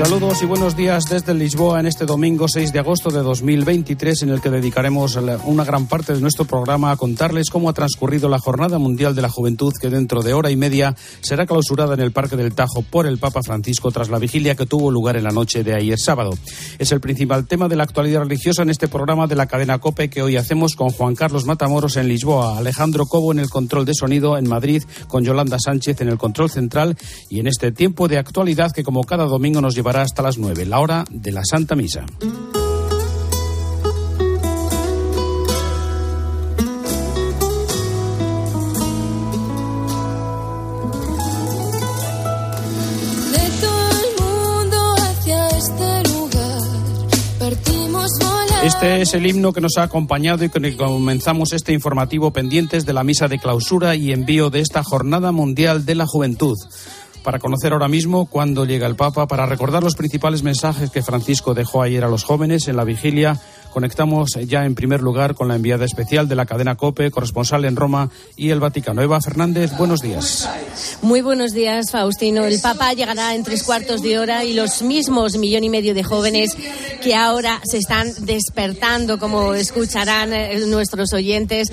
Saludos y buenos días desde Lisboa en este domingo 6 de agosto de 2023 en el que dedicaremos una gran parte de nuestro programa a contarles cómo ha transcurrido la Jornada Mundial de la Juventud que dentro de hora y media será clausurada en el Parque del Tajo por el Papa Francisco tras la vigilia que tuvo lugar en la noche de ayer sábado. Es el principal tema de la actualidad religiosa en este programa de la cadena COPE que hoy hacemos con Juan Carlos Matamoros en Lisboa, Alejandro Cobo en el control de sonido en Madrid, con Yolanda Sánchez en el control central y en este tiempo de actualidad que como cada domingo nos lleva hasta las 9, la hora de la Santa Misa. Este es el himno que nos ha acompañado y con el que comenzamos este informativo pendientes de la misa de clausura y envío de esta Jornada Mundial de la Juventud para conocer ahora mismo cuándo llega el Papa, para recordar los principales mensajes que Francisco dejó ayer a los jóvenes en la vigilia Conectamos ya en primer lugar con la enviada especial de la cadena COPE, corresponsal en Roma y el Vaticano. Eva Fernández, buenos días. Muy buenos días, Faustino. El Papa llegará en tres cuartos de hora y los mismos millón y medio de jóvenes que ahora se están despertando, como escucharán eh, nuestros oyentes,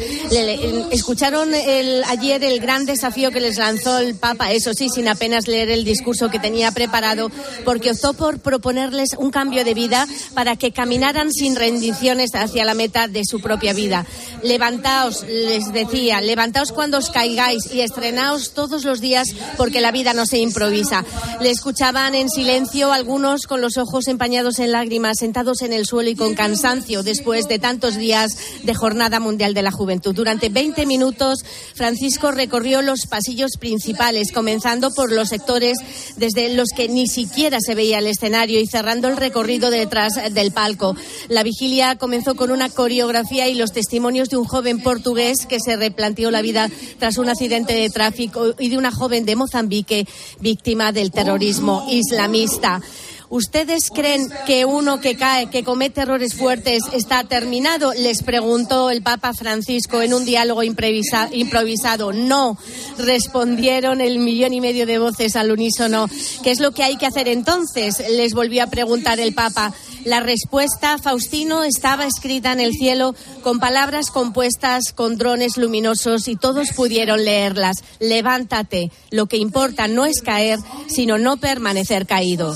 escucharon ayer el gran desafío que les lanzó el Papa, eso sí, sin apenas leer el discurso que tenía preparado, porque optó por proponerles un cambio de vida para que caminaran sin rendir hacia la meta de su propia vida. Levantaos, les decía, levantaos cuando os caigáis y estrenaos todos los días porque la vida no se improvisa. Le escuchaban en silencio algunos con los ojos empañados en lágrimas, sentados en el suelo y con cansancio después de tantos días de Jornada Mundial de la Juventud. Durante 20 minutos, Francisco recorrió los pasillos principales, comenzando por los sectores desde los que ni siquiera se veía el escenario y cerrando el recorrido detrás del palco. La vigilia comenzó con una coreografía y los testimonios de un joven portugués que se replanteó la vida tras un accidente de tráfico y de una joven de Mozambique víctima del terrorismo islamista. ¿Ustedes creen que uno que cae, que comete errores fuertes, está terminado? Les preguntó el Papa Francisco en un diálogo improvisado. No, respondieron el millón y medio de voces al unísono. ¿Qué es lo que hay que hacer entonces? Les volvió a preguntar el Papa. La respuesta, Faustino, estaba escrita en el cielo con palabras compuestas con drones luminosos y todos pudieron leerlas. Levántate. Lo que importa no es caer, sino no permanecer caído.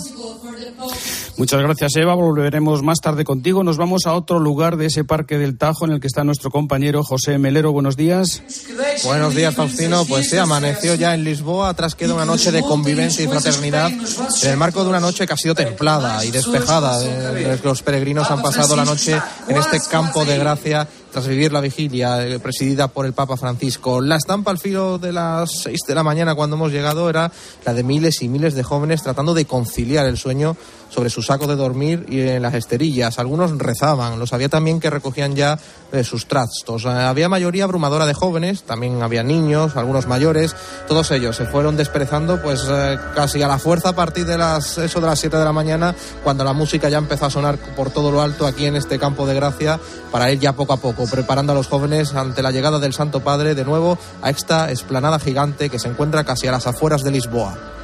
Muchas gracias, Eva. Volveremos más tarde contigo. Nos vamos a otro lugar de ese parque del Tajo en el que está nuestro compañero José Melero. Buenos días. Buenos días, Faustino. Pues sí, amaneció ya en Lisboa tras queda una noche de convivencia y fraternidad en el marco de una noche que ha sido templada y despejada. Los peregrinos han pasado la noche en este campo de gracia tras vivir la vigilia eh, presidida por el Papa Francisco. La estampa al filo de las seis de la mañana cuando hemos llegado era la de miles y miles de jóvenes tratando de conciliar el sueño sobre su saco de dormir y en las esterillas. Algunos rezaban, los había también que recogían ya eh, sus trastos. Eh, había mayoría abrumadora de jóvenes, también había niños, algunos mayores. Todos ellos se fueron desperezando pues casi a la fuerza a partir de las eso de las 7 de la mañana cuando la música ya empezó a sonar por todo lo alto aquí en este campo de gracia para ir ya poco a poco preparando a los jóvenes ante la llegada del Santo Padre de nuevo a esta esplanada gigante que se encuentra casi a las afueras de Lisboa.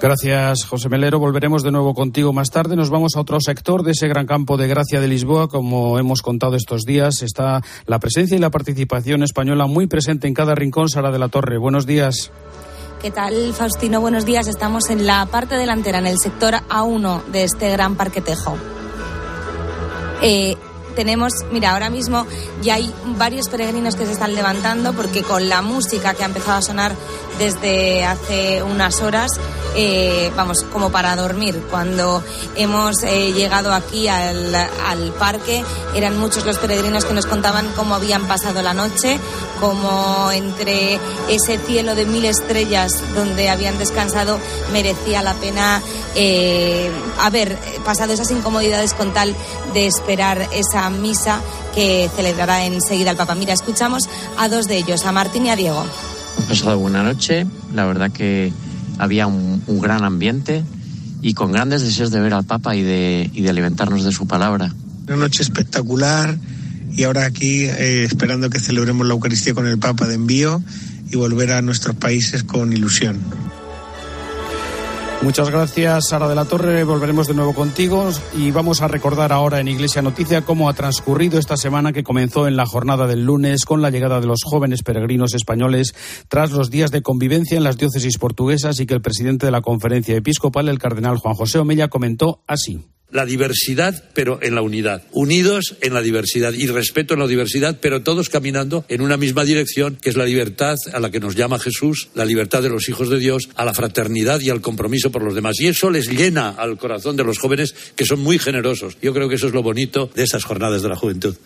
Gracias, José Melero. Volveremos de nuevo contigo más tarde. Nos vamos a otro sector de ese gran campo de gracia de Lisboa. Como hemos contado estos días, está la presencia y la participación española muy presente en cada rincón. Sara de la Torre, buenos días. ¿Qué tal, Faustino? Buenos días. Estamos en la parte delantera, en el sector A1 de este gran parque Tejo. Eh, tenemos, mira, ahora mismo ya hay varios peregrinos que se están levantando porque con la música que ha empezado a sonar desde hace unas horas, eh, vamos, como para dormir. Cuando hemos eh, llegado aquí al, al, parque, eran muchos los peregrinos que nos contaban cómo habían pasado la noche, cómo entre ese cielo de mil estrellas donde habían descansado merecía la pena eh, haber pasado esas incomodidades con tal de esperar esa misa que celebrará enseguida el Papa. Mira, escuchamos a dos de ellos, a Martín y a Diego. Pasado buena noche, la verdad que había un, gran ambiente y con grandes deseos de ver al Papa y de, y de alimentarnos de su palabra. Una noche espectacular y ahora aquí eh, esperando que celebremos la Eucaristía con el Papa de envío y volver a nuestros países con ilusión. Muchas gracias, Sara de la Torre. Volveremos de nuevo contigo y vamos a recordar ahora en Iglesia Noticia cómo ha transcurrido esta semana que comenzó en la jornada del lunes con la llegada de los jóvenes peregrinos españoles tras los días de convivencia en las diócesis portuguesas y que el presidente de la conferencia episcopal, el cardenal Juan José Omella, comentó así la diversidad, pero en la unidad. Unidos en la diversidad y respeto en la diversidad, pero todos caminando en una misma dirección, que es la libertad a la que nos llama Jesús, la libertad de los hijos de Dios, a la fraternidad y al compromiso por los demás. Y eso les llena al corazón de los jóvenes, que son muy generosos. Yo creo que eso es lo bonito de esas jornadas de la juventud.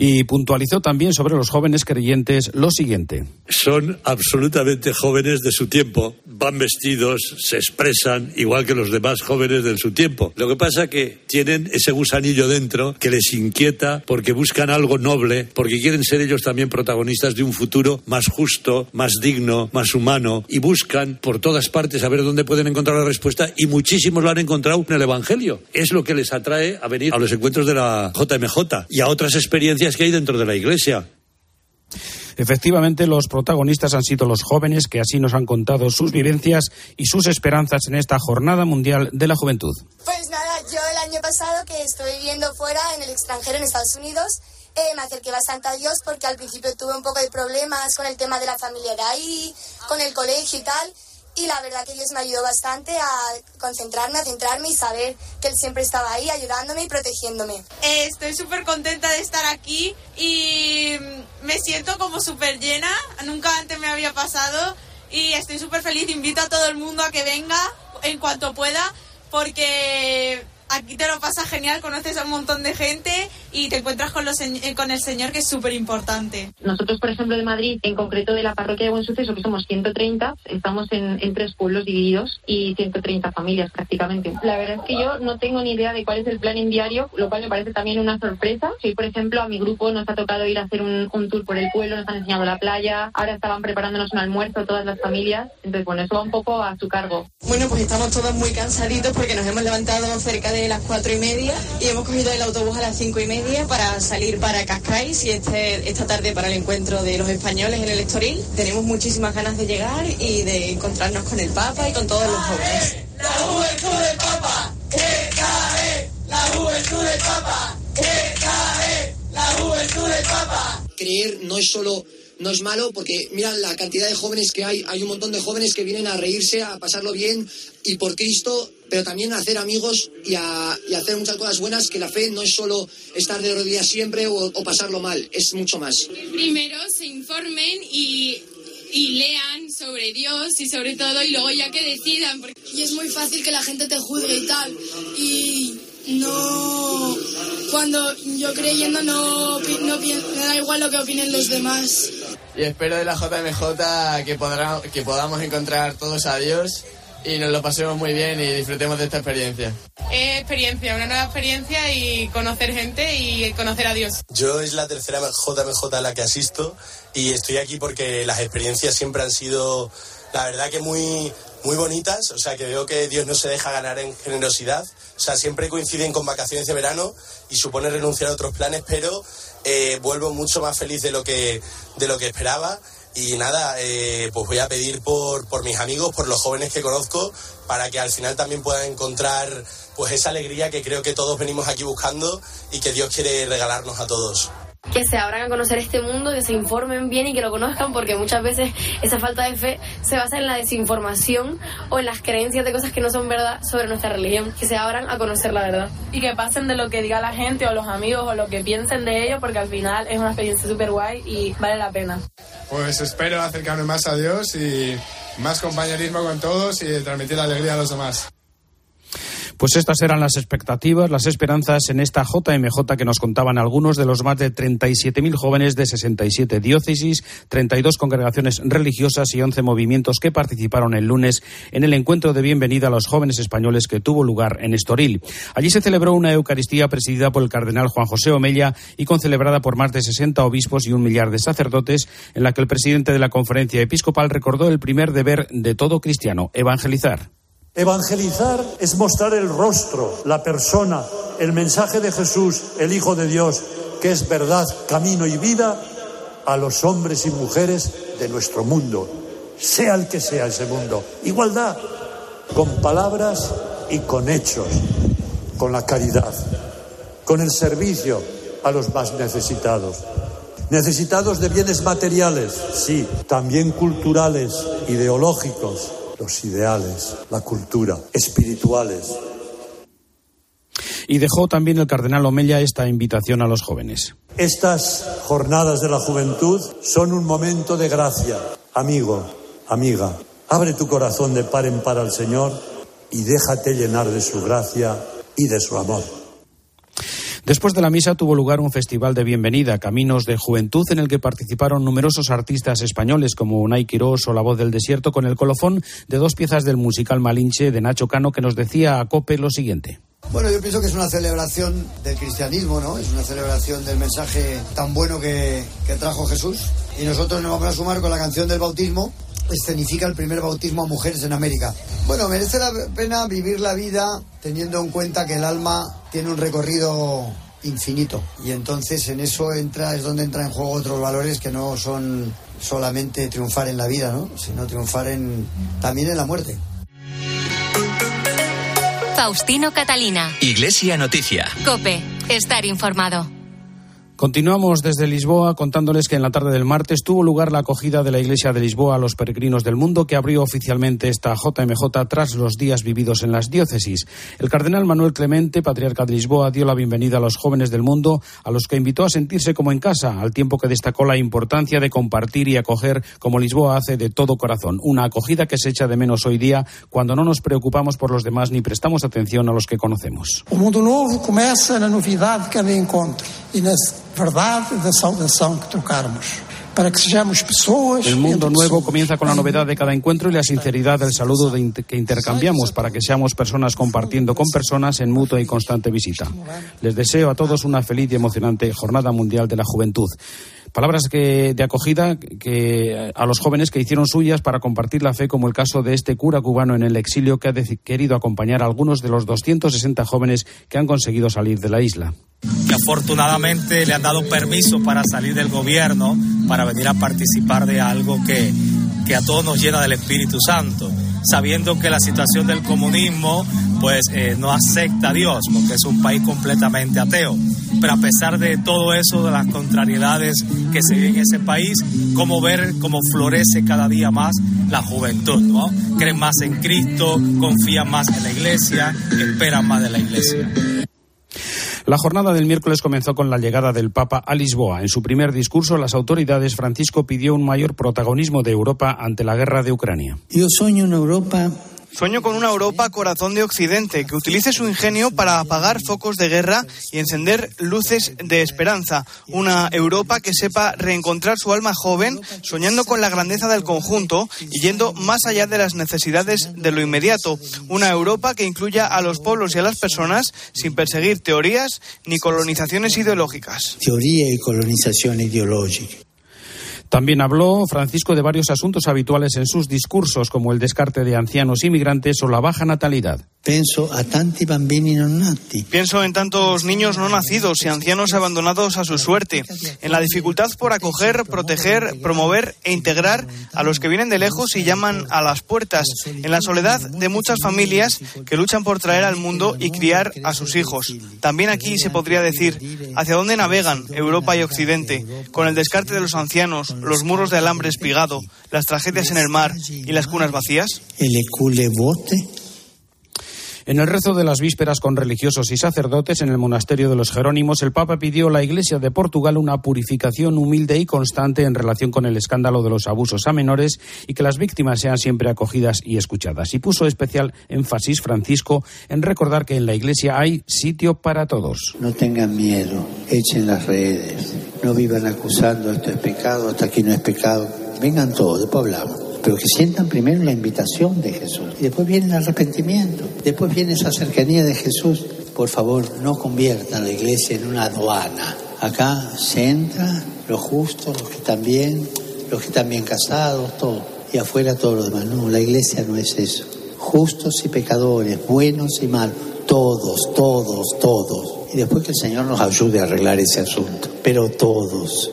Y puntualizó también sobre los jóvenes creyentes lo siguiente. Son absolutamente jóvenes de su tiempo, van vestidos, se expresan igual que los demás jóvenes de su tiempo. Lo que pasa que tienen ese gusanillo dentro que les inquieta porque buscan algo noble, porque quieren ser ellos también protagonistas de un futuro más justo, más digno, más humano y buscan por todas partes a ver dónde pueden encontrar la respuesta y muchísimos lo han encontrado en el Evangelio. Es lo que les atrae a venir a los encuentros de la JMJ y a otras experiencias que hay dentro de la Iglesia. Efectivamente, los protagonistas han sido los jóvenes que así nos han contado sus vivencias y sus esperanzas en esta Jornada Mundial de la Juventud. Pues nada, yo el año pasado que estoy viviendo fuera, en el extranjero, en Estados Unidos, eh, me acerqué bastante a Dios porque al principio tuve un poco de problemas con el tema de la familia de ahí, con el colegio y tal y la verdad que Dios me ayudó bastante a concentrarme, a centrarme y saber que Él siempre estaba ahí ayudándome y protegiéndome. Eh, estoy súper contenta de estar aquí y me siento como súper llena, nunca antes me había pasado y estoy súper feliz, invito a todo el mundo a que venga en cuanto pueda porque aquí te lo pasas genial, conoces a un montón de gente y te encuentras con, los, eh, con el Señor, que es súper importante. Nosotros, por ejemplo, de Madrid, en concreto de la parroquia de Buen Suceso, que somos 130, estamos en, en, tres pueblos divididos y 130 familias prácticamente. La verdad es que yo no tengo ni idea de cuál es el plan en diario, lo cual me parece también una sorpresa. Hoy, por ejemplo, a mi grupo nos ha tocado ir a hacer un, un tour por el pueblo, nos han enseñado la playa, ahora estaban preparándonos un almuerzo todas las familias, entonces, bueno, eso va un poco a su cargo. Bueno, pues estamos todos muy cansaditos porque nos hemos levantado cerca de las cuatro y media y hemos cogido el autobús a las cinco y media para salir para Cascais y este, esta tarde para el encuentro de los españoles en el Estoril. Tenemos muchísimas ganas de llegar y de encontrarnos con el Papa y con todos los jóvenes. La juventud del Papa, que cae, la juventud del Papa, que cae, la juventud del Papa. Creer no es solo no es malo porque mira la cantidad de jóvenes que hay, hay un montón de jóvenes que vienen a reírse, a pasarlo bien y por Cristo, pero también a hacer amigos y a, y hacer muchas cosas buenas, que la fe no es solo estar de rodillas siempre o, o pasarlo mal, es mucho más. Primero se informen y y lean sobre Dios y sobre todo y luego ya que decidan. Porque... Y es muy fácil que la gente te juzgue y tal. Y no... Cuando yo creyendo no, no me da igual lo que opinen los demás. Y espero de la JMJ que, podrá, que podamos encontrar todos a Dios y nos lo pasemos muy bien y disfrutemos de esta experiencia. experiencia, una nueva experiencia y conocer gente y conocer a Dios. Yo es la tercera JMJ a la que asisto y estoy aquí porque las experiencias siempre han sido, la verdad que muy, muy bonitas, o sea que veo que Dios no se deja ganar en generosidad, o sea, siempre coinciden con vacaciones de verano y supone renunciar a otros planes, pero eh, vuelvo mucho más feliz de lo que, de lo que esperaba. Y nada, eh, pues voy a pedir por, por mis amigos, por los jóvenes que conozco, para que al final también puedan encontrar pues esa alegría que creo que todos venimos aquí buscando y que Dios quiere regalarnos a todos que se abran a conocer este mundo, que se informen bien y que lo conozcan, porque muchas veces esa falta de fe se basa en la desinformación o en las creencias de cosas que no son verdad sobre nuestra religión, que se abran a conocer la verdad. Y que pasen de lo que diga la gente o los amigos o lo que piensen de ellos, porque al final es una experiencia súper guay y vale la pena. Pues espero acercarme más a Dios y más compañerismo con todos y transmitir la alegría a los demás. Pues estas eran las expectativas, las esperanzas en esta JMJ que nos contaban algunos de los más de 37.000 jóvenes de 67 diócesis, 32 congregaciones religiosas y 11 movimientos que participaron el lunes en el encuentro de bienvenida a los jóvenes españoles que tuvo lugar en Estoril. Allí se celebró una Eucaristía presidida por el cardenal Juan José Omella y concelebrada por más de 60 obispos y un millar de sacerdotes, en la que el presidente de la conferencia episcopal recordó el primer deber de todo cristiano, evangelizar. Evangelizar es mostrar el rostro, la persona, el mensaje de Jesús, el Hijo de Dios, que es verdad, camino y vida, a los hombres y mujeres de nuestro mundo, sea el que sea ese mundo. Igualdad, con palabras y con hechos, con la caridad, con el servicio a los más necesitados. Necesitados de bienes materiales, sí, también culturales, ideológicos, los ideales, la cultura, espirituales. Y dejó también el cardenal Omella esta invitación a los jóvenes. Estas jornadas de la juventud son un momento de gracia. Amigo, amiga, abre tu corazón de par en par al Señor y déjate llenar de su gracia y de su amor. Después de la misa tuvo lugar un festival de bienvenida, Caminos de Juventud, en el que participaron numerosos artistas españoles como Unai Quirós o La Voz del Desierto, con el colofón de dos piezas del musical Malinche de Nacho Cano, que nos decía a Cope lo siguiente. Bueno, yo pienso que es una celebración del cristianismo, ¿no? Es una celebración del mensaje tan bueno que, que trajo Jesús. Y nosotros nos vamos a sumar con la canción del bautismo, escenifica el primer bautismo a mujeres en América. Bueno, merece la pena vivir la vida teniendo en cuenta que el alma tiene un recorrido infinito y entonces en eso entra es donde entra en juego otros valores que no son solamente triunfar en la vida, ¿no? sino triunfar en también en la muerte. Faustino Catalina. Iglesia Noticia. Cope. Estar informado. Continuamos desde Lisboa contándoles que en la tarde del martes tuvo lugar la acogida de la Iglesia de Lisboa a los peregrinos del mundo que abrió oficialmente esta JMJ tras los días vividos en las diócesis. El cardenal Manuel Clemente, patriarca de Lisboa, dio la bienvenida a los jóvenes del mundo, a los que invitó a sentirse como en casa, al tiempo que destacó la importancia de compartir y acoger como Lisboa hace de todo corazón. Una acogida que se echa de menos hoy día cuando no nos preocupamos por los demás ni prestamos atención a los que conocemos. O mundo novo começa na novidade de cada encontro e na verdade da saudação que trocarmos. Para que sejamos pessoas. El mundo nuevo comienza con la novedad de cada encuentro y la sinceridad del saludo de inter que intercambiamos para que seamos personas compartiendo con personas en mutua y constante visita. Les deseo a todos una feliz y emocionante Jornada Mundial de la Juventud. Palabras de acogida que, a los jóvenes que hicieron suyas para compartir la fe, como el caso de este cura cubano en el exilio que ha querido acompañar a algunos de los 260 jóvenes que han conseguido salir de la isla. Afortunadamente le han dado permiso para salir del gobierno, para venir a participar de algo que, que a todos nos llena del Espíritu Santo, sabiendo que la situación del comunismo pues eh, no acepta a Dios, porque es un país completamente ateo. Pero a pesar de todo eso, de las contrariedades que se viven en ese país, cómo ver cómo florece cada día más la juventud, ¿no? Creen más en Cristo, confían más en la iglesia, esperan más de la iglesia. La jornada del miércoles comenzó con la llegada del Papa a Lisboa. En su primer discurso, las autoridades Francisco pidió un mayor protagonismo de Europa ante la guerra de Ucrania. Yo sueño en Europa Sueño con una Europa corazón de Occidente que utilice su ingenio para apagar focos de guerra y encender luces de esperanza. Una Europa que sepa reencontrar su alma joven, soñando con la grandeza del conjunto y yendo más allá de las necesidades de lo inmediato. Una Europa que incluya a los pueblos y a las personas sin perseguir teorías ni colonizaciones ideológicas. Teoría y colonización ideológica. También habló Francisco de varios asuntos habituales en sus discursos, como el descarte de ancianos inmigrantes o la baja natalidad. Pienso a tanti bambini non nati. Pienso en tantos niños no nacidos y ancianos abandonados a su suerte, en la dificultad por acoger, proteger, promover e integrar a los que vienen de lejos y llaman a las puertas, en la soledad de muchas familias que luchan por traer al mundo y criar a sus hijos. También aquí se podría decir hacia dónde navegan Europa y Occidente, con el descarte de los ancianos, los muros de alambre espigado, las tragedias en el mar y las cunas vacías. El ecule bote. En el rezo de las vísperas con religiosos y sacerdotes en el monasterio de los Jerónimos, el Papa pidió a la Iglesia de Portugal una purificación humilde y constante en relación con el escándalo de los abusos a menores y que las víctimas sean siempre acogidas y escuchadas. Y puso especial énfasis Francisco en recordar que en la Iglesia hay sitio para todos. No tengan miedo, echen las redes, no vivan acusando esto es pecado, hasta aquí no es pecado. Vengan todos, después hablamos pero que sientan primero la invitación de Jesús. Y después viene el arrepentimiento, después viene esa cercanía de Jesús. Por favor, no conviertan la iglesia en una aduana. Acá se entra los justos, los que están bien, los que están bien casados, todo. Y afuera todo lo demás. No, la iglesia no es eso. Justos y pecadores, buenos y malos, todos, todos, todos. Y después que el Señor nos ayude a arreglar ese asunto. Pero todos.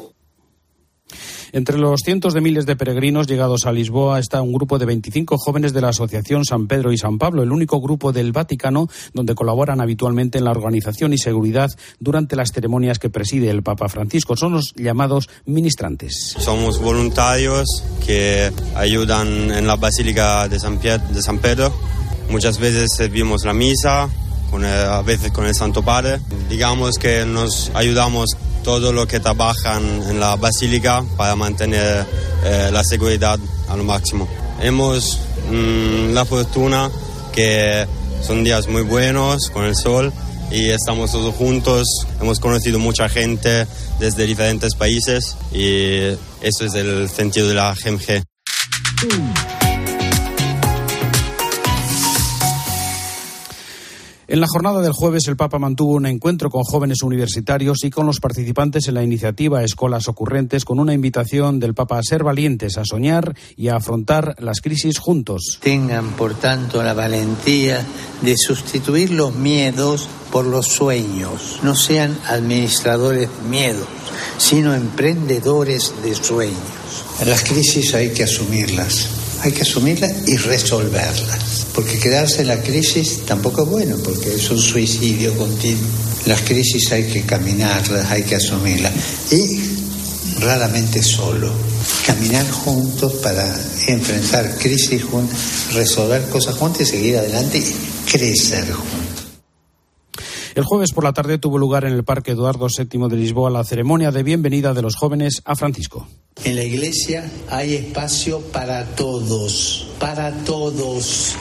Entre los cientos de miles de peregrinos llegados a Lisboa está un grupo de 25 jóvenes de la Asociación San Pedro y San Pablo, el único grupo del Vaticano donde colaboran habitualmente en la organización y seguridad durante las ceremonias que preside el Papa Francisco. Son los llamados ministrantes. Somos voluntarios que ayudan en la Basílica de San, de San Pedro. Muchas veces servimos la misa, con a veces con el Santo Padre. Digamos que nos ayudamos todo lo que trabajan en la basílica para mantener eh, la seguridad al máximo. Hemos mm, la fortuna que son días muy buenos con el sol y estamos todos juntos. Hemos conocido mucha gente desde diferentes países y eso es el sentido de la GMG. En la jornada del jueves, el Papa mantuvo un encuentro con jóvenes universitarios y con los participantes en la iniciativa Escolas Ocurrentes, con una invitación del Papa a ser valientes, a soñar y a afrontar las crisis juntos. Tengan, por tanto, la valentía de sustituir los miedos por los sueños. No sean administradores de miedos, sino emprendedores de sueños. Las crisis hay que asumirlas, hay que asumirlas y resolverlas. Porque quedarse en la crisis tampoco es bueno, porque es un suicidio continuo. Las crisis hay que caminarlas, hay que asumirlas. Y raramente solo. Caminar juntos para enfrentar crisis juntos, resolver cosas juntos y seguir adelante y crecer juntos. El jueves por la tarde tuvo lugar en el Parque Eduardo VII de Lisboa la ceremonia de bienvenida de los jóvenes a Francisco. En la iglesia hay espacio para todos, para todos.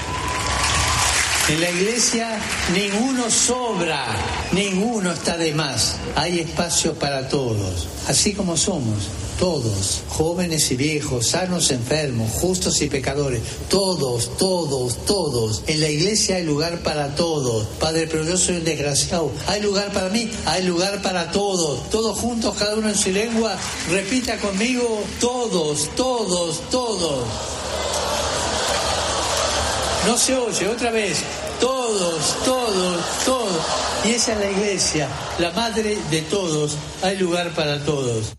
En la iglesia ninguno sobra, ninguno está de más. Hay espacio para todos, así como somos, todos, jóvenes y viejos, sanos, enfermos, justos y pecadores, todos, todos, todos. En la iglesia hay lugar para todos. Padre, pero yo soy un desgraciado. Hay lugar para mí, hay lugar para todos. Todos juntos, cada uno en su lengua. Repita conmigo, todos, todos, todos. No se oye, otra vez. Todos, todos, todos. Y esa es la iglesia, la madre de todos. Hay lugar para todos.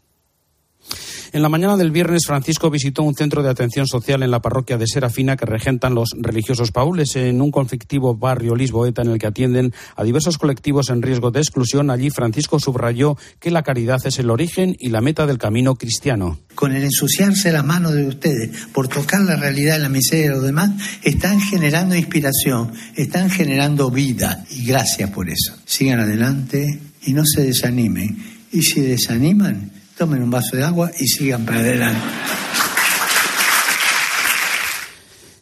En la mañana del viernes, Francisco visitó un centro de atención social en la parroquia de Serafina que regentan los religiosos paules en un conflictivo barrio lisboeta en el que atienden a diversos colectivos en riesgo de exclusión. Allí Francisco subrayó que la caridad es el origen y la meta del camino cristiano. Con el ensuciarse la mano de ustedes por tocar la realidad y la miseria de los demás, están generando inspiración, están generando vida. Y gracias por eso. Sigan adelante y no se desanimen. Y si desaniman, tomen un vaso de agua y sigan para adelante.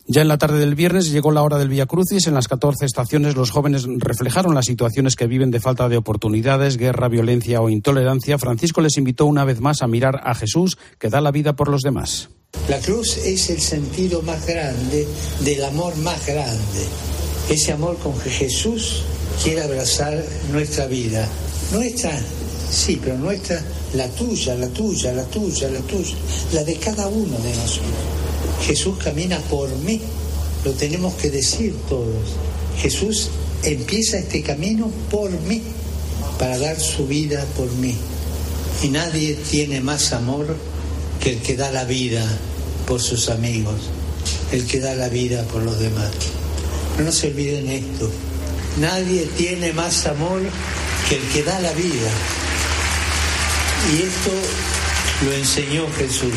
Ya en la tarde del viernes llegó la hora del Vía Crucis. En las 14 estaciones los jóvenes reflejaron las situaciones que viven de falta de oportunidades, guerra, violencia o intolerancia. Francisco les invitó una vez más a mirar a Jesús que da la vida por los demás. La cruz es el sentido más grande del amor más grande. Ese amor con que Jesús quiere abrazar nuestra vida. Nuestra, sí, pero nuestra, la tuya, la tuya, la tuya, la tuya, la de cada uno de nosotros. Jesús camina por mí, lo tenemos que decir todos. Jesús empieza este camino por mí, para dar su vida por mí. Y nadie tiene más amor que el que da la vida por sus amigos, el que da la vida por los demás. No se olviden esto, nadie tiene más amor que el que da la vida. Y esto lo enseñó Jesús.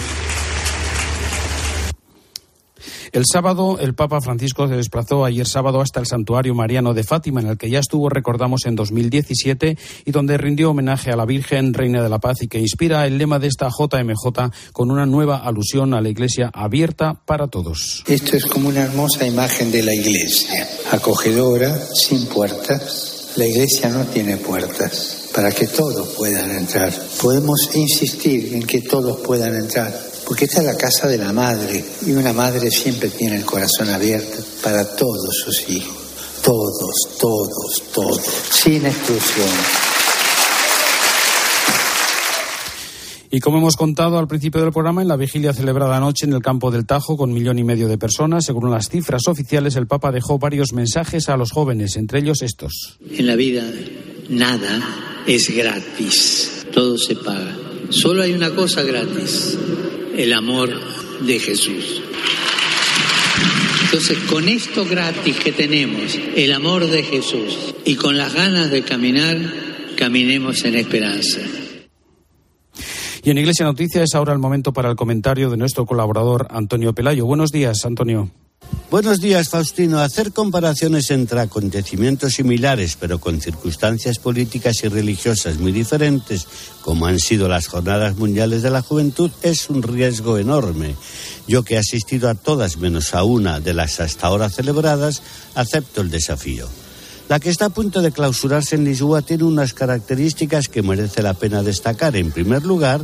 El sábado, el Papa Francisco se desplazó ayer sábado hasta el Santuario Mariano de Fátima, en el que ya estuvo, recordamos, en 2017 y donde rindió homenaje a la Virgen, Reina de la Paz, y que inspira el lema de esta JMJ con una nueva alusión a la Iglesia abierta para todos. Esto es como una hermosa imagen de la iglesia, acogedora, sin puertas. La iglesia no tiene puertas para que todos puedan entrar. Podemos insistir en que todos puedan entrar, porque esta es la casa de la madre y una madre siempre tiene el corazón abierto para todos sus hijos. Todos, todos, todos, sin exclusión. Y como hemos contado al principio del programa, en la vigilia celebrada anoche en el campo del Tajo con millón y medio de personas, según las cifras oficiales, el Papa dejó varios mensajes a los jóvenes, entre ellos estos. En la vida nada es gratis. todo se paga. Solo hay una cosa gratis, el amor de Jesús. Entonces, con esto gratis que tenemos, el amor de Jesús, y con las ganas de caminar, caminemos en esperanza. Y en Iglesia Noticias es ahora el momento para el comentario de nuestro colaborador Antonio Pelayo. Buenos días, Antonio. Buenos días, Faustino. Hacer comparaciones entre acontecimientos similares, pero con circunstancias políticas y religiosas muy diferentes, como han sido las Jornadas Mundiales de la Juventud, es un riesgo enorme. Yo que he asistido a todas menos a una de las hasta ahora celebradas, acepto el desafío. La que está a punto de clausurarse en Lisboa tiene unas características que merece la pena destacar. En primer lugar,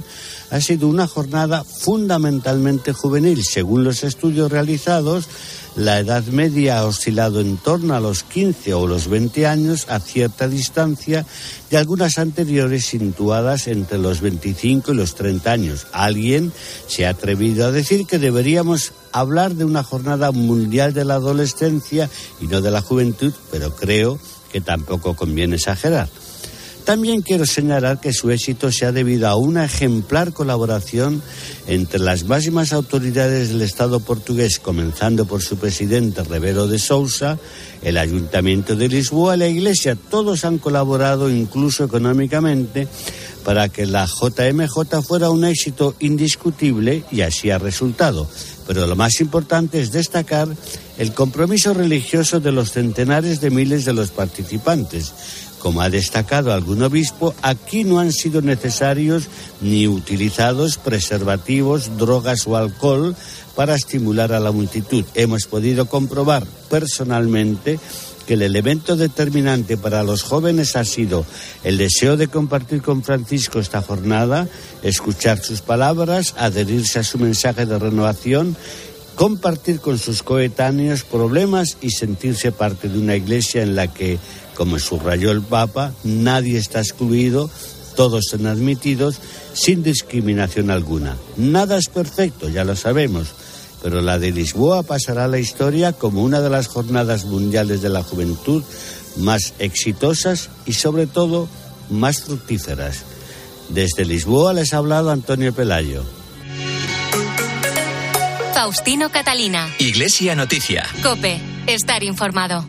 ha sido una jornada fundamentalmente juvenil. Según los estudios realizados, la edad media ha oscilado en torno a los 15 o los 20 años a cierta distancia de algunas anteriores situadas entre los 25 y los 30 años. Alguien se ha atrevido a decir que deberíamos hablar de una jornada mundial de la adolescencia y no de la juventud, pero creo que tampoco conviene exagerar. También quiero señalar que su éxito se ha debido a una ejemplar colaboración entre las máximas autoridades del Estado portugués, comenzando por su presidente Revero de Sousa, el Ayuntamiento de Lisboa la Iglesia. Todos han colaborado, incluso económicamente, para que la JMJ fuera un éxito indiscutible y así ha resultado. Pero lo más importante es destacar el compromiso religioso de los centenares de miles de los participantes. Como ha destacado algún obispo, aquí no han sido necesarios ni utilizados preservativos, drogas o alcohol para estimular a la multitud. Hemos podido comprobar personalmente que el elemento determinante para los jóvenes ha sido el deseo de compartir con Francisco esta jornada, escuchar sus palabras, adherirse a su mensaje de renovación, compartir con sus coetáneos problemas y sentirse parte de una iglesia en la que, como subrayó el Papa, nadie está excluido, todos son admitidos sin discriminación alguna. Nada es perfecto, ya lo sabemos pero la de Lisboa pasará a la historia como una de las jornadas mundiales de la juventud más exitosas y sobre todo más fructíferas. Desde Lisboa les ha hablado Antonio Pelayo. Faustino Catalina. Iglesia Noticia. Cope. Estar informado.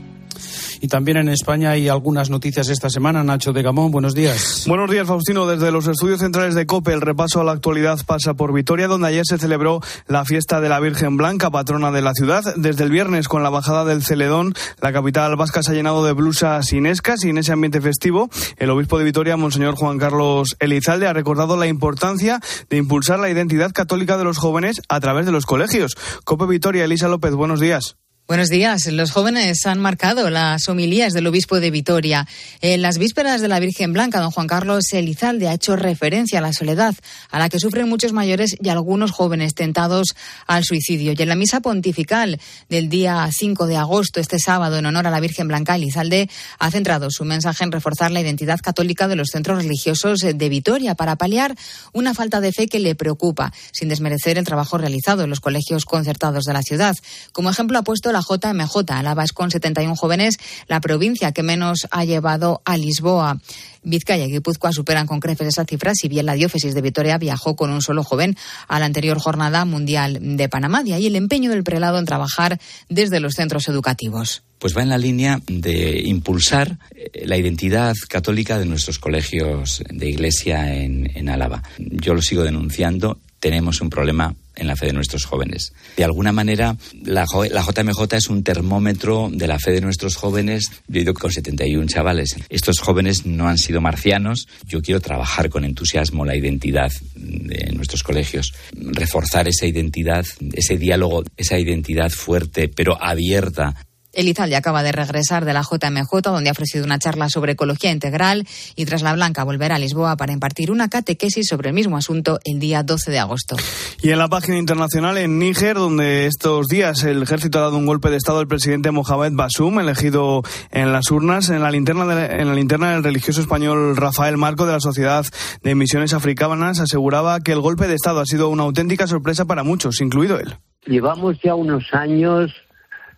Y también en España hay algunas noticias esta semana. Nacho de Gamón, buenos días. Buenos días, Faustino. Desde los estudios centrales de COPE, el repaso a la actualidad pasa por Vitoria, donde ayer se celebró la fiesta de la Virgen Blanca, patrona de la ciudad. Desde el viernes, con la bajada del Celedón, la capital vasca se ha llenado de blusas inescas y en ese ambiente festivo, el obispo de Vitoria, Monseñor Juan Carlos Elizalde, ha recordado la importancia de impulsar la identidad católica de los jóvenes a través de los colegios. COPE Vitoria, Elisa López, buenos días. Buenos días. Los jóvenes han marcado las homilías del obispo de Vitoria. En las vísperas de la Virgen Blanca, don Juan Carlos Elizalde ha hecho referencia a la soledad a la que sufren muchos mayores y algunos jóvenes tentados al suicidio. Y en la misa pontifical del día 5 de agosto, este sábado, en honor a la Virgen Blanca, Elizalde ha centrado su mensaje en reforzar la identidad católica de los centros religiosos de Vitoria para paliar una falta de fe que le preocupa, sin desmerecer el trabajo realizado en los colegios concertados de la ciudad. Como ejemplo ha puesto la JMJ. Álava es con 71 jóvenes la provincia que menos ha llevado a Lisboa. Vizcaya y Guipúzcoa superan con creces esa cifra, si bien la diócesis de Vitoria viajó con un solo joven a la anterior jornada mundial de Panamá. De ahí el empeño del prelado en trabajar desde los centros educativos pues va en la línea de impulsar eh, la identidad católica de nuestros colegios de iglesia en, en Álava. Yo lo sigo denunciando. Tenemos un problema en la fe de nuestros jóvenes. De alguna manera, la, JMJ es un termómetro de la fe de nuestros jóvenes. Yo he ido con 71 chavales. Estos jóvenes no han sido marcianos. Yo quiero trabajar con entusiasmo la identidad de nuestros colegios, reforzar esa identidad, ese diálogo, esa identidad fuerte pero abierta Elizalde acaba de regresar de la JMJ, donde ha ofrecido una charla sobre ecología integral y tras la Blanca volverá a Lisboa para impartir una catequesis sobre el mismo asunto el día 12 de agosto. Y en la página internacional en Níger, donde estos días el ejército ha dado un golpe de Estado al presidente Mohamed Basum, elegido en las urnas, en la linterna, de, en la linterna del religioso español Rafael Marco de la Sociedad de Misiones Africanas aseguraba que el golpe de Estado ha sido una auténtica sorpresa para muchos, incluido él. Llevamos ya unos años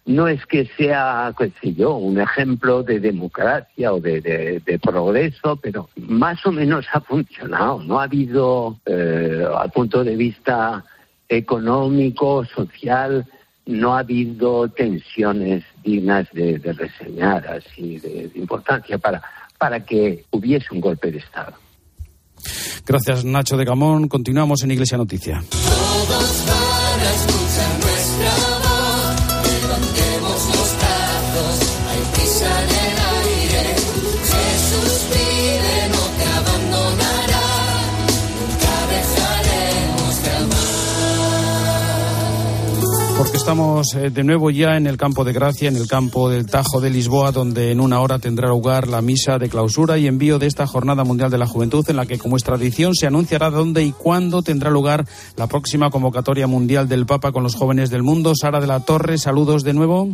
no es que sea, qué sé yo, un ejemplo de democracia o de, progreso, pero más o menos ha funcionado. No ha habido, eh, al punto de vista económico, social, no ha habido tensiones dignas de, reseñar, así de, importancia, para, para que hubiese un golpe de Estado. Gracias, Nacho de Gamón. Continuamos en Iglesia Noticia. Estamos eh, de nuevo ya en el campo de Gracia, en el campo del Tajo de Lisboa, donde en una hora tendrá lugar la misa de clausura y envío de esta Jornada Mundial de la Juventud, en la que, como es tradición, se anunciará dónde y cuándo tendrá lugar la próxima convocatoria mundial del Papa con los jóvenes del mundo. Sara de la Torre, saludos de nuevo.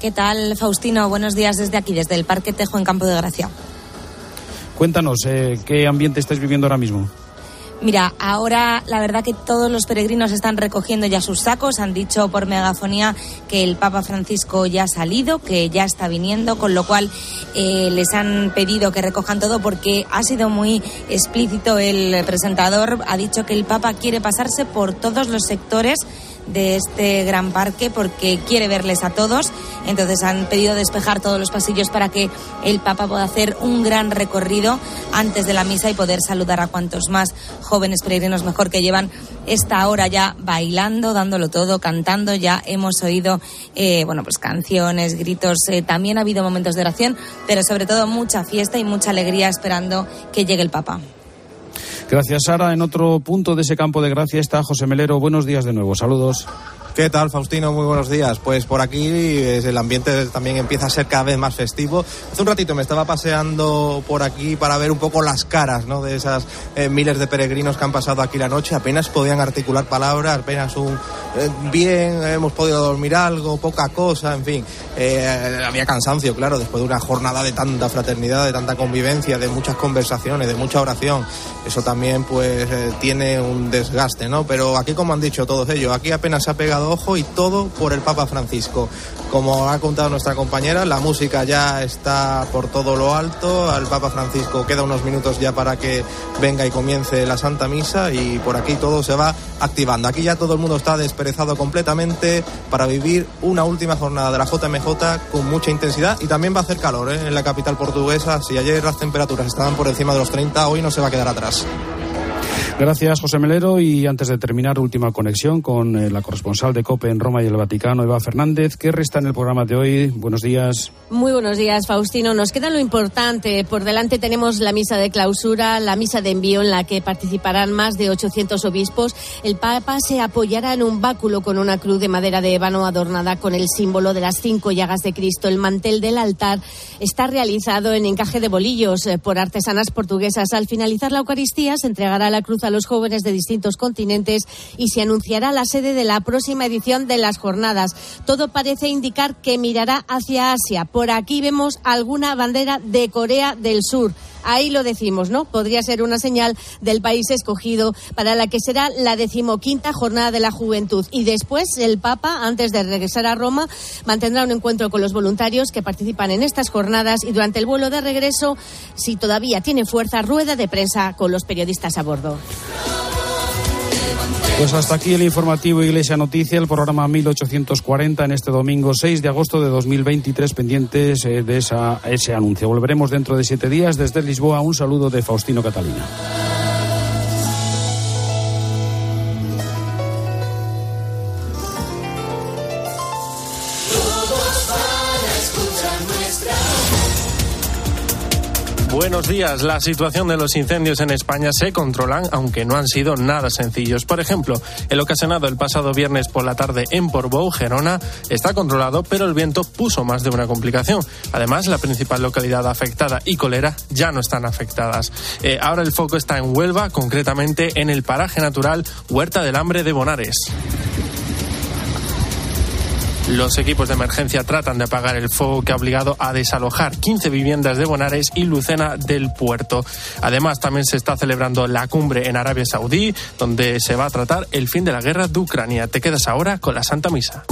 ¿Qué tal, Faustino? Buenos días desde aquí, desde el Parque Tejo en Campo de Gracia. Cuéntanos, eh, ¿qué ambiente estáis viviendo ahora mismo? Mira, ahora la verdad que todos los peregrinos están recogiendo ya sus sacos. Han dicho por megafonía que el Papa Francisco ya ha salido, que ya está viniendo, con lo cual eh, les han pedido que recojan todo porque ha sido muy explícito el presentador. Ha dicho que el Papa quiere pasarse por todos los sectores de este gran parque porque quiere verles a todos. Entonces han pedido despejar todos los pasillos para que el Papa pueda hacer un gran recorrido antes de la misa y poder saludar a cuantos más jóvenes peregrinos mejor que llevan esta hora ya bailando, dándolo todo, cantando. Ya hemos oído, eh, bueno, pues canciones, gritos. Eh, también ha habido momentos de oración, pero sobre todo mucha fiesta y mucha alegría esperando que llegue el Papa. Gracias, Sara. En otro punto de ese campo de gracia está José Melero. Buenos días de nuevo. Saludos. ¿Qué tal, Faustino? Muy buenos días. Pues por aquí el ambiente también empieza a ser cada vez más festivo. Hace un ratito me estaba paseando por aquí para ver un poco las caras ¿no? de esas eh, miles de peregrinos que han pasado aquí la noche. Apenas podían articular palabras, apenas un eh, bien, hemos podido dormir algo, poca cosa, en fin. Eh, había cansancio, claro, después de una jornada de tanta fraternidad, de tanta convivencia, de muchas conversaciones, de mucha oración. Eso también pues tiene un desgaste, ¿no? Pero aquí, como han dicho todos ellos, aquí apenas se ha pegado ojo y todo por el Papa Francisco. Como ha contado nuestra compañera, la música ya está por todo lo alto. Al Papa Francisco queda unos minutos ya para que venga y comience la Santa Misa y por aquí todo se va activando. Aquí ya todo el mundo está desperezado completamente para vivir una última jornada de la JMJ con mucha intensidad y también va a hacer calor ¿eh? en la capital portuguesa. Si ayer las temperaturas estaban por encima de los 30, hoy no se va a quedar atrás. Gracias, José Melero. Y antes de terminar, última conexión con eh, la corresponsal de COPE en Roma y el Vaticano, Eva Fernández. ¿Qué resta en el programa de hoy? Buenos días. Muy buenos días, Faustino. Nos queda lo importante. Por delante tenemos la misa de clausura, la misa de envío en la que participarán más de 800 obispos. El Papa se apoyará en un báculo con una cruz de madera de ébano adornada con el símbolo de las cinco llagas de Cristo. El mantel del altar está realizado en encaje de bolillos eh, por artesanas portuguesas. Al finalizar la Eucaristía se entregará la cruz a los jóvenes de distintos continentes y se anunciará la sede de la próxima edición de las jornadas. Todo parece indicar que mirará hacia Asia. Por aquí vemos alguna bandera de Corea del Sur. Ahí lo decimos, ¿no? Podría ser una señal del país escogido para la que será la decimoquinta jornada de la juventud. Y después el Papa, antes de regresar a Roma, mantendrá un encuentro con los voluntarios que participan en estas jornadas y durante el vuelo de regreso, si todavía tiene fuerza, rueda de prensa con los periodistas a bordo. Pues hasta aquí el informativo Iglesia Noticia, el programa 1840 en este domingo 6 de agosto de 2023, pendientes eh, de esa, ese anuncio. Volveremos dentro de siete días desde Lisboa. Un saludo de Faustino Catalina. Buenos días. La situación de los incendios en España se controlan, aunque no han sido nada sencillos. Por ejemplo, el ocasionado el pasado viernes por la tarde en Portbou, Gerona, está controlado, pero el viento puso más de una complicación. Además, la principal localidad afectada y Colera ya no están afectadas. Eh, ahora el foco está en Huelva, concretamente en el paraje natural Huerta del Hambre de Bonares. Los equipos de emergencia tratan de apagar el fuego que ha obligado a desalojar 15 viviendas de Bonares y Lucena del puerto. Además, también se está celebrando la cumbre en Arabia Saudí, donde se va a tratar el fin de la guerra de Ucrania. Te quedas ahora con la Santa Misa.